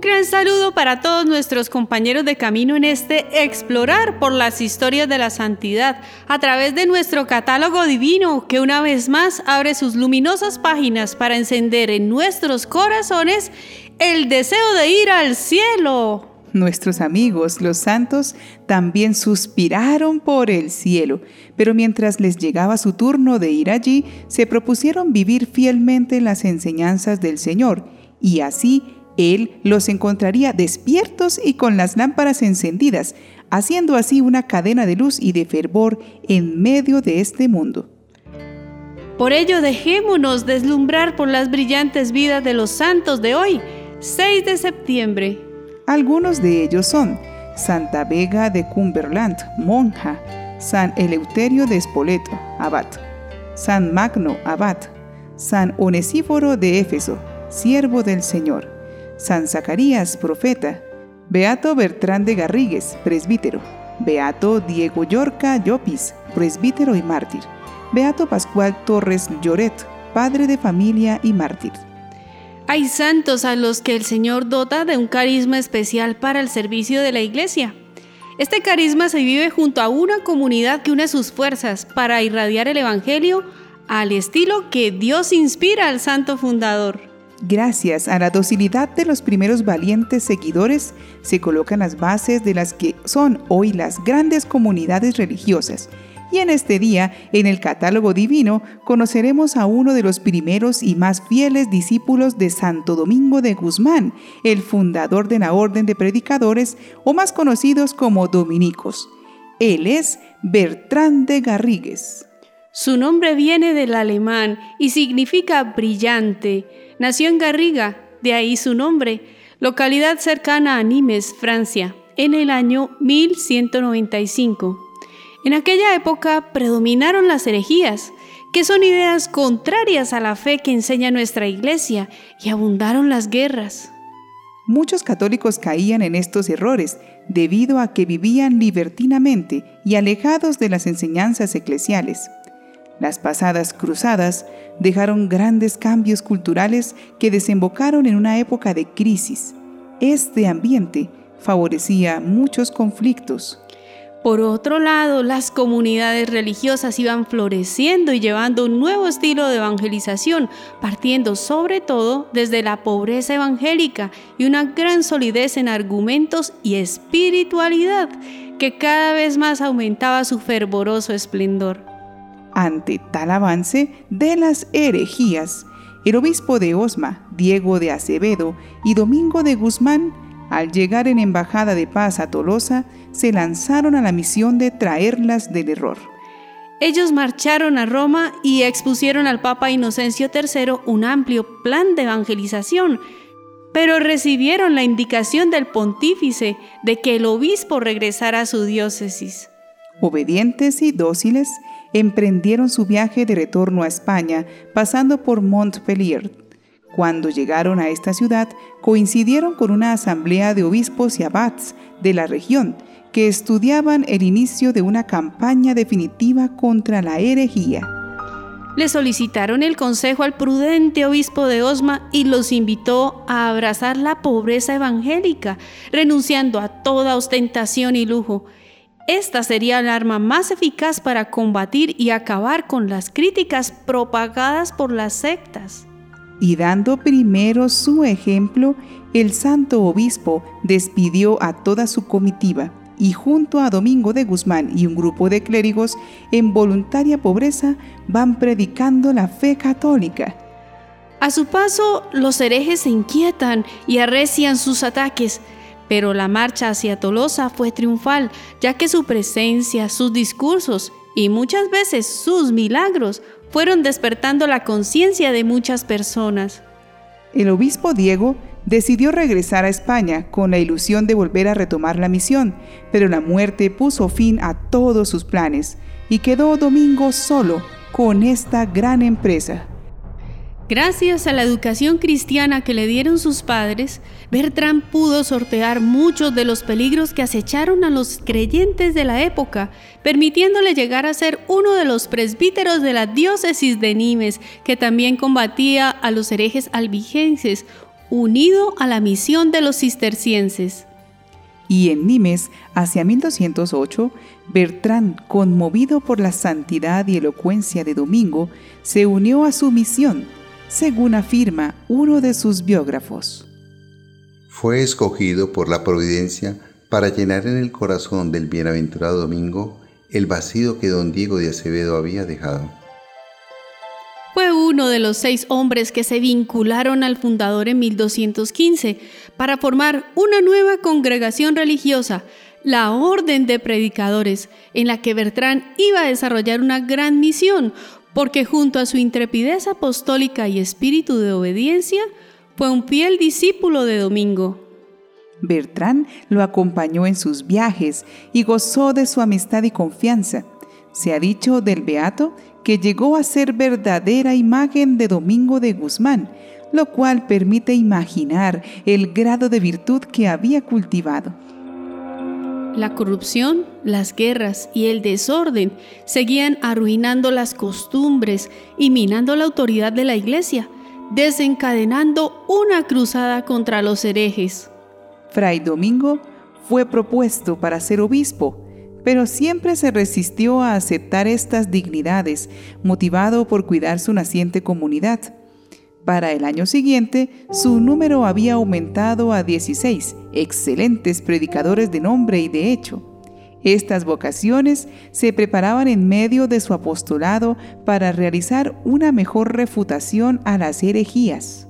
Un gran saludo para todos nuestros compañeros de camino en este explorar por las historias de la santidad a través de nuestro catálogo divino que una vez más abre sus luminosas páginas para encender en nuestros corazones el deseo de ir al cielo. Nuestros amigos, los santos, también suspiraron por el cielo, pero mientras les llegaba su turno de ir allí, se propusieron vivir fielmente las enseñanzas del Señor, y así Él los encontraría despiertos y con las lámparas encendidas, haciendo así una cadena de luz y de fervor en medio de este mundo. Por ello dejémonos deslumbrar por las brillantes vidas de los santos de hoy, 6 de septiembre algunos de ellos son Santa Vega de Cumberland, monja, San Eleuterio de Spoleto, abad, San Magno, abad, San Onesíforo de Éfeso, siervo del Señor, San Zacarías, profeta, Beato Bertrán de Garrigues, presbítero, Beato Diego Yorca Llopis, presbítero y mártir, Beato Pascual Torres Lloret, padre de familia y mártir. Hay santos a los que el Señor dota de un carisma especial para el servicio de la iglesia. Este carisma se vive junto a una comunidad que une sus fuerzas para irradiar el Evangelio al estilo que Dios inspira al santo fundador. Gracias a la docilidad de los primeros valientes seguidores, se colocan las bases de las que son hoy las grandes comunidades religiosas y en este día, en el catálogo divino, conoceremos a uno de los primeros y más fieles discípulos de Santo Domingo de Guzmán, el fundador de la Orden de Predicadores, o más conocidos como dominicos. Él es Bertrán de Garrigues. Su nombre viene del alemán y significa brillante. Nació en Garriga, de ahí su nombre, localidad cercana a Nimes, Francia, en el año 1195. En aquella época predominaron las herejías, que son ideas contrarias a la fe que enseña nuestra iglesia, y abundaron las guerras. Muchos católicos caían en estos errores debido a que vivían libertinamente y alejados de las enseñanzas eclesiales. Las pasadas cruzadas dejaron grandes cambios culturales que desembocaron en una época de crisis. Este ambiente favorecía muchos conflictos. Por otro lado, las comunidades religiosas iban floreciendo y llevando un nuevo estilo de evangelización, partiendo sobre todo desde la pobreza evangélica y una gran solidez en argumentos y espiritualidad que cada vez más aumentaba su fervoroso esplendor. Ante tal avance de las herejías, el obispo de Osma, Diego de Acevedo y Domingo de Guzmán al llegar en embajada de paz a Tolosa, se lanzaron a la misión de traerlas del error. Ellos marcharon a Roma y expusieron al Papa Inocencio III un amplio plan de evangelización, pero recibieron la indicación del pontífice de que el obispo regresara a su diócesis. Obedientes y dóciles, emprendieron su viaje de retorno a España, pasando por Montpellier, cuando llegaron a esta ciudad, coincidieron con una asamblea de obispos y abats de la región que estudiaban el inicio de una campaña definitiva contra la herejía. Le solicitaron el consejo al prudente obispo de Osma y los invitó a abrazar la pobreza evangélica, renunciando a toda ostentación y lujo. Esta sería el arma más eficaz para combatir y acabar con las críticas propagadas por las sectas y dando primero su ejemplo, el santo obispo despidió a toda su comitiva y junto a Domingo de Guzmán y un grupo de clérigos en voluntaria pobreza van predicando la fe católica. A su paso, los herejes se inquietan y arrecian sus ataques, pero la marcha hacia Tolosa fue triunfal, ya que su presencia, sus discursos y muchas veces sus milagros fueron despertando la conciencia de muchas personas. El obispo Diego decidió regresar a España con la ilusión de volver a retomar la misión, pero la muerte puso fin a todos sus planes y quedó Domingo solo con esta gran empresa. Gracias a la educación cristiana que le dieron sus padres, Bertrand pudo sortear muchos de los peligros que acecharon a los creyentes de la época, permitiéndole llegar a ser uno de los presbíteros de la diócesis de Nimes, que también combatía a los herejes albigenses, unido a la misión de los cistercienses. Y en Nimes, hacia 1208, Bertrand, conmovido por la santidad y elocuencia de Domingo, se unió a su misión, según afirma uno de sus biógrafos. Fue escogido por la providencia para llenar en el corazón del bienaventurado Domingo el vacío que don Diego de Acevedo había dejado. Fue uno de los seis hombres que se vincularon al fundador en 1215 para formar una nueva congregación religiosa, la Orden de Predicadores, en la que Bertrán iba a desarrollar una gran misión, porque junto a su intrepidez apostólica y espíritu de obediencia, fue un fiel discípulo de Domingo. Bertrán lo acompañó en sus viajes y gozó de su amistad y confianza. Se ha dicho del Beato que llegó a ser verdadera imagen de Domingo de Guzmán, lo cual permite imaginar el grado de virtud que había cultivado. La corrupción, las guerras y el desorden seguían arruinando las costumbres y minando la autoridad de la Iglesia, desencadenando una cruzada contra los herejes. Fray Domingo fue propuesto para ser obispo, pero siempre se resistió a aceptar estas dignidades, motivado por cuidar su naciente comunidad. Para el año siguiente, su número había aumentado a 16, excelentes predicadores de nombre y de hecho. Estas vocaciones se preparaban en medio de su apostolado para realizar una mejor refutación a las herejías.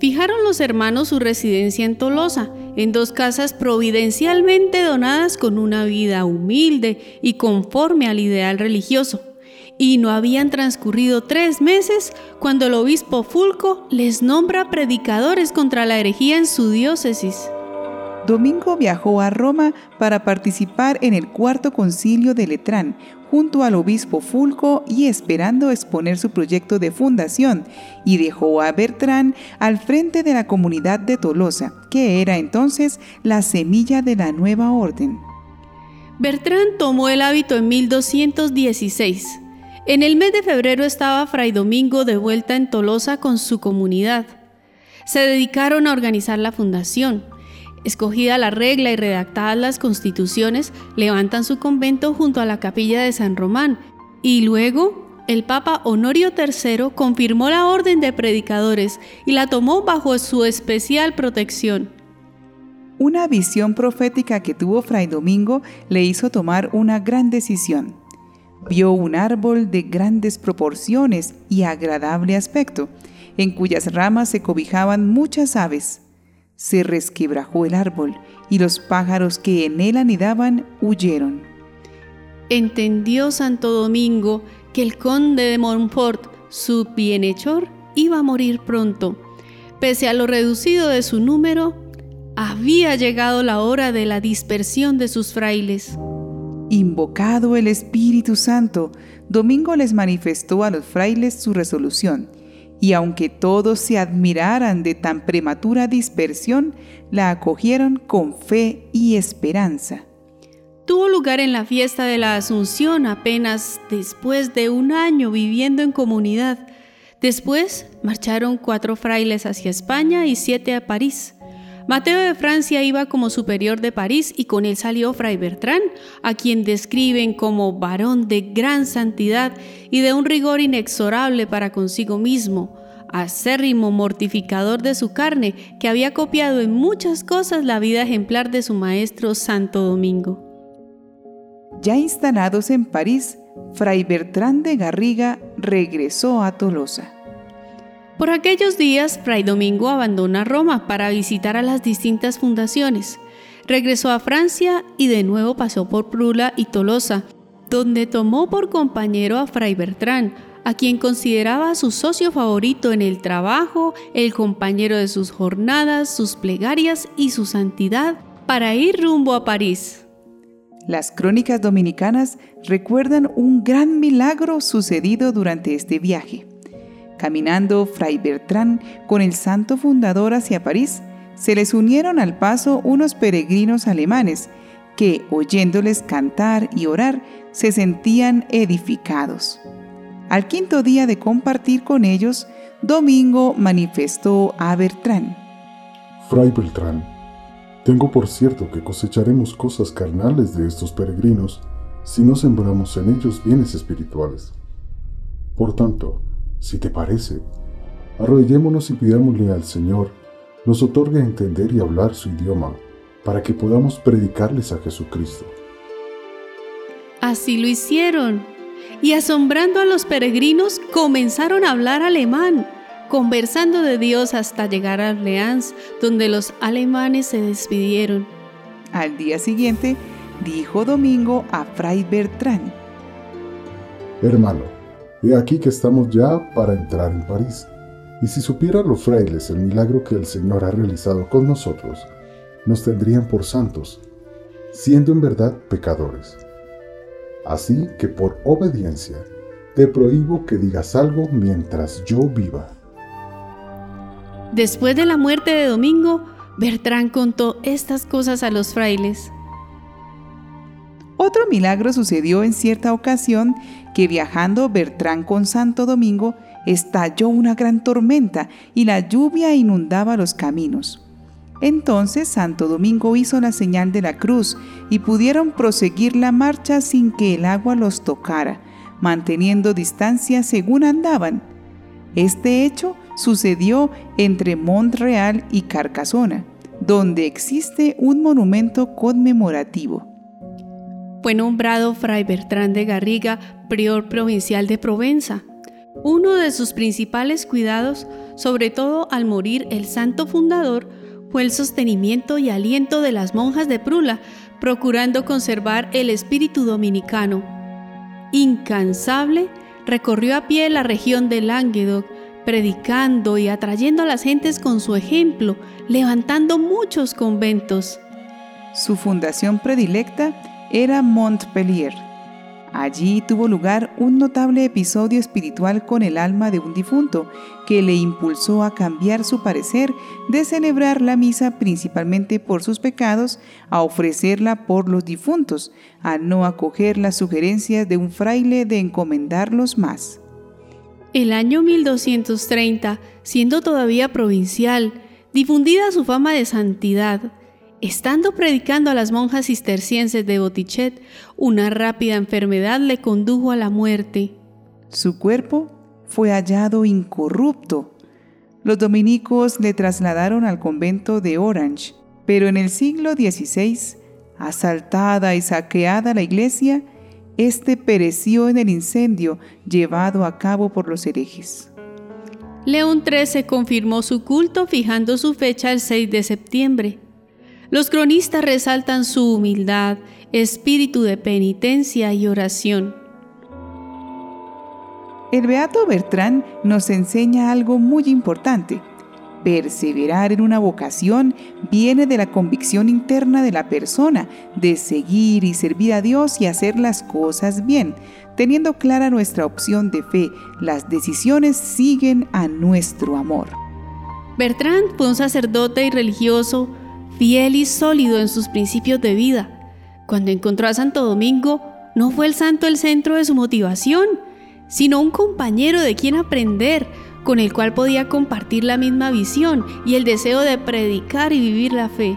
Fijaron los hermanos su residencia en Tolosa, en dos casas providencialmente donadas con una vida humilde y conforme al ideal religioso. Y no habían transcurrido tres meses cuando el obispo Fulco les nombra predicadores contra la herejía en su diócesis. Domingo viajó a Roma para participar en el cuarto concilio de Letrán, junto al obispo Fulco y esperando exponer su proyecto de fundación, y dejó a Bertrán al frente de la comunidad de Tolosa, que era entonces la semilla de la nueva orden. Bertrán tomó el hábito en 1216. En el mes de febrero estaba Fray Domingo de vuelta en Tolosa con su comunidad. Se dedicaron a organizar la fundación. Escogida la regla y redactadas las constituciones, levantan su convento junto a la capilla de San Román y luego el Papa Honorio III confirmó la orden de predicadores y la tomó bajo su especial protección. Una visión profética que tuvo Fray Domingo le hizo tomar una gran decisión. Vio un árbol de grandes proporciones y agradable aspecto, en cuyas ramas se cobijaban muchas aves se resquebrajó el árbol y los pájaros que en él anidaban huyeron. Entendió Santo Domingo que el conde de Montfort, su bienhechor, iba a morir pronto. Pese a lo reducido de su número, había llegado la hora de la dispersión de sus frailes. Invocado el Espíritu Santo, Domingo les manifestó a los frailes su resolución y aunque todos se admiraran de tan prematura dispersión, la acogieron con fe y esperanza. Tuvo lugar en la fiesta de la Asunción apenas después de un año viviendo en comunidad. Después marcharon cuatro frailes hacia España y siete a París. Mateo de Francia iba como superior de París y con él salió Fray Bertrán, a quien describen como varón de gran santidad y de un rigor inexorable para consigo mismo, acérrimo mortificador de su carne, que había copiado en muchas cosas la vida ejemplar de su maestro Santo Domingo. Ya instalados en París, Fray Bertrán de Garriga regresó a Tolosa. Por aquellos días, Fray Domingo abandona Roma para visitar a las distintas fundaciones. Regresó a Francia y de nuevo pasó por Prula y Tolosa, donde tomó por compañero a Fray Bertrán, a quien consideraba su socio favorito en el trabajo, el compañero de sus jornadas, sus plegarias y su santidad, para ir rumbo a París. Las crónicas dominicanas recuerdan un gran milagro sucedido durante este viaje. Caminando Fray Bertrán con el santo fundador hacia París, se les unieron al paso unos peregrinos alemanes que, oyéndoles cantar y orar, se sentían edificados. Al quinto día de compartir con ellos, Domingo manifestó a Bertrán. Fray Beltrán, tengo por cierto que cosecharemos cosas carnales de estos peregrinos si no sembramos en ellos bienes espirituales. Por tanto, si te parece, arrodillémonos y pidámosle al Señor nos otorgue entender y hablar su idioma para que podamos predicarles a Jesucristo. Así lo hicieron, y asombrando a los peregrinos comenzaron a hablar alemán conversando de Dios hasta llegar a Orleans, donde los alemanes se despidieron. Al día siguiente, dijo Domingo a Fray Bertrán. Hermano, he aquí que estamos ya para entrar en París. Y si supieran los frailes el milagro que el Señor ha realizado con nosotros, nos tendrían por santos, siendo en verdad pecadores. Así que por obediencia, te prohíbo que digas algo mientras yo viva. Después de la muerte de Domingo, Bertrán contó estas cosas a los frailes. Otro milagro sucedió en cierta ocasión que viajando Bertrán con Santo Domingo estalló una gran tormenta y la lluvia inundaba los caminos. Entonces Santo Domingo hizo la señal de la cruz y pudieron proseguir la marcha sin que el agua los tocara, manteniendo distancia según andaban. Este hecho sucedió entre Montreal y Carcasona, donde existe un monumento conmemorativo. Fue nombrado Fray Bertrán de Garriga prior provincial de Provenza. Uno de sus principales cuidados, sobre todo al morir el santo fundador, fue el sostenimiento y aliento de las monjas de Prula, procurando conservar el espíritu dominicano. Incansable, recorrió a pie la región de Languedoc, predicando y atrayendo a las gentes con su ejemplo, levantando muchos conventos. Su fundación predilecta era Montpellier. Allí tuvo lugar un notable episodio espiritual con el alma de un difunto que le impulsó a cambiar su parecer de celebrar la misa principalmente por sus pecados a ofrecerla por los difuntos, a no acoger las sugerencias de un fraile de encomendarlos más. El año 1230, siendo todavía provincial, difundida su fama de santidad, estando predicando a las monjas cistercienses de Botichet, una rápida enfermedad le condujo a la muerte. Su cuerpo fue hallado incorrupto. Los dominicos le trasladaron al convento de Orange, pero en el siglo XVI, asaltada y saqueada la iglesia, este pereció en el incendio llevado a cabo por los herejes. León XIII confirmó su culto fijando su fecha el 6 de septiembre. Los cronistas resaltan su humildad, espíritu de penitencia y oración. El Beato Bertrán nos enseña algo muy importante Perseverar en una vocación viene de la convicción interna de la persona, de seguir y servir a Dios y hacer las cosas bien. Teniendo clara nuestra opción de fe, las decisiones siguen a nuestro amor. Bertrand fue un sacerdote y religioso, fiel y sólido en sus principios de vida. Cuando encontró a Santo Domingo, no fue el santo el centro de su motivación, sino un compañero de quien aprender, con el cual podía compartir la misma visión y el deseo de predicar y vivir la fe.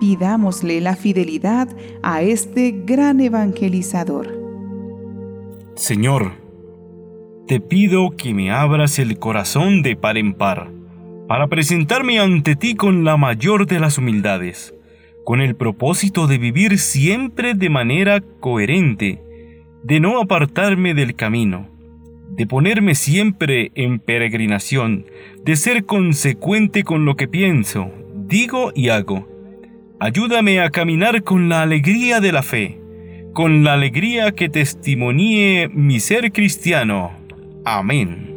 Pidámosle la fidelidad a este gran evangelizador. Señor, te pido que me abras el corazón de par en par, para presentarme ante ti con la mayor de las humildades, con el propósito de vivir siempre de manera coherente, de no apartarme del camino de ponerme siempre en peregrinación, de ser consecuente con lo que pienso, digo y hago. Ayúdame a caminar con la alegría de la fe, con la alegría que testimonie mi ser cristiano. Amén.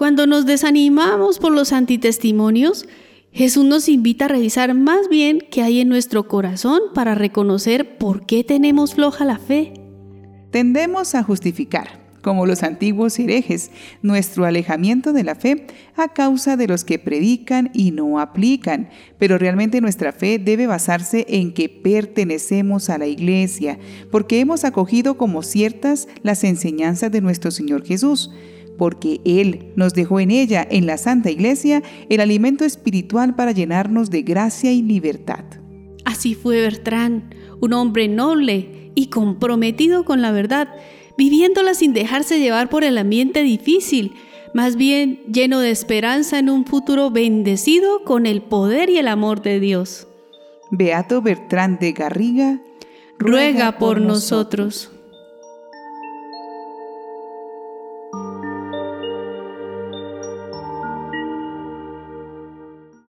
Cuando nos desanimamos por los antitestimonios, Jesús nos invita a revisar más bien qué hay en nuestro corazón para reconocer por qué tenemos floja la fe. Tendemos a justificar, como los antiguos herejes, nuestro alejamiento de la fe a causa de los que predican y no aplican, pero realmente nuestra fe debe basarse en que pertenecemos a la iglesia, porque hemos acogido como ciertas las enseñanzas de nuestro Señor Jesús. Porque Él nos dejó en ella, en la Santa Iglesia, el alimento espiritual para llenarnos de gracia y libertad. Así fue Bertrán, un hombre noble y comprometido con la verdad, viviéndola sin dejarse llevar por el ambiente difícil, más bien lleno de esperanza en un futuro bendecido con el poder y el amor de Dios. Beato Bertrán de Garriga, ruega por nosotros.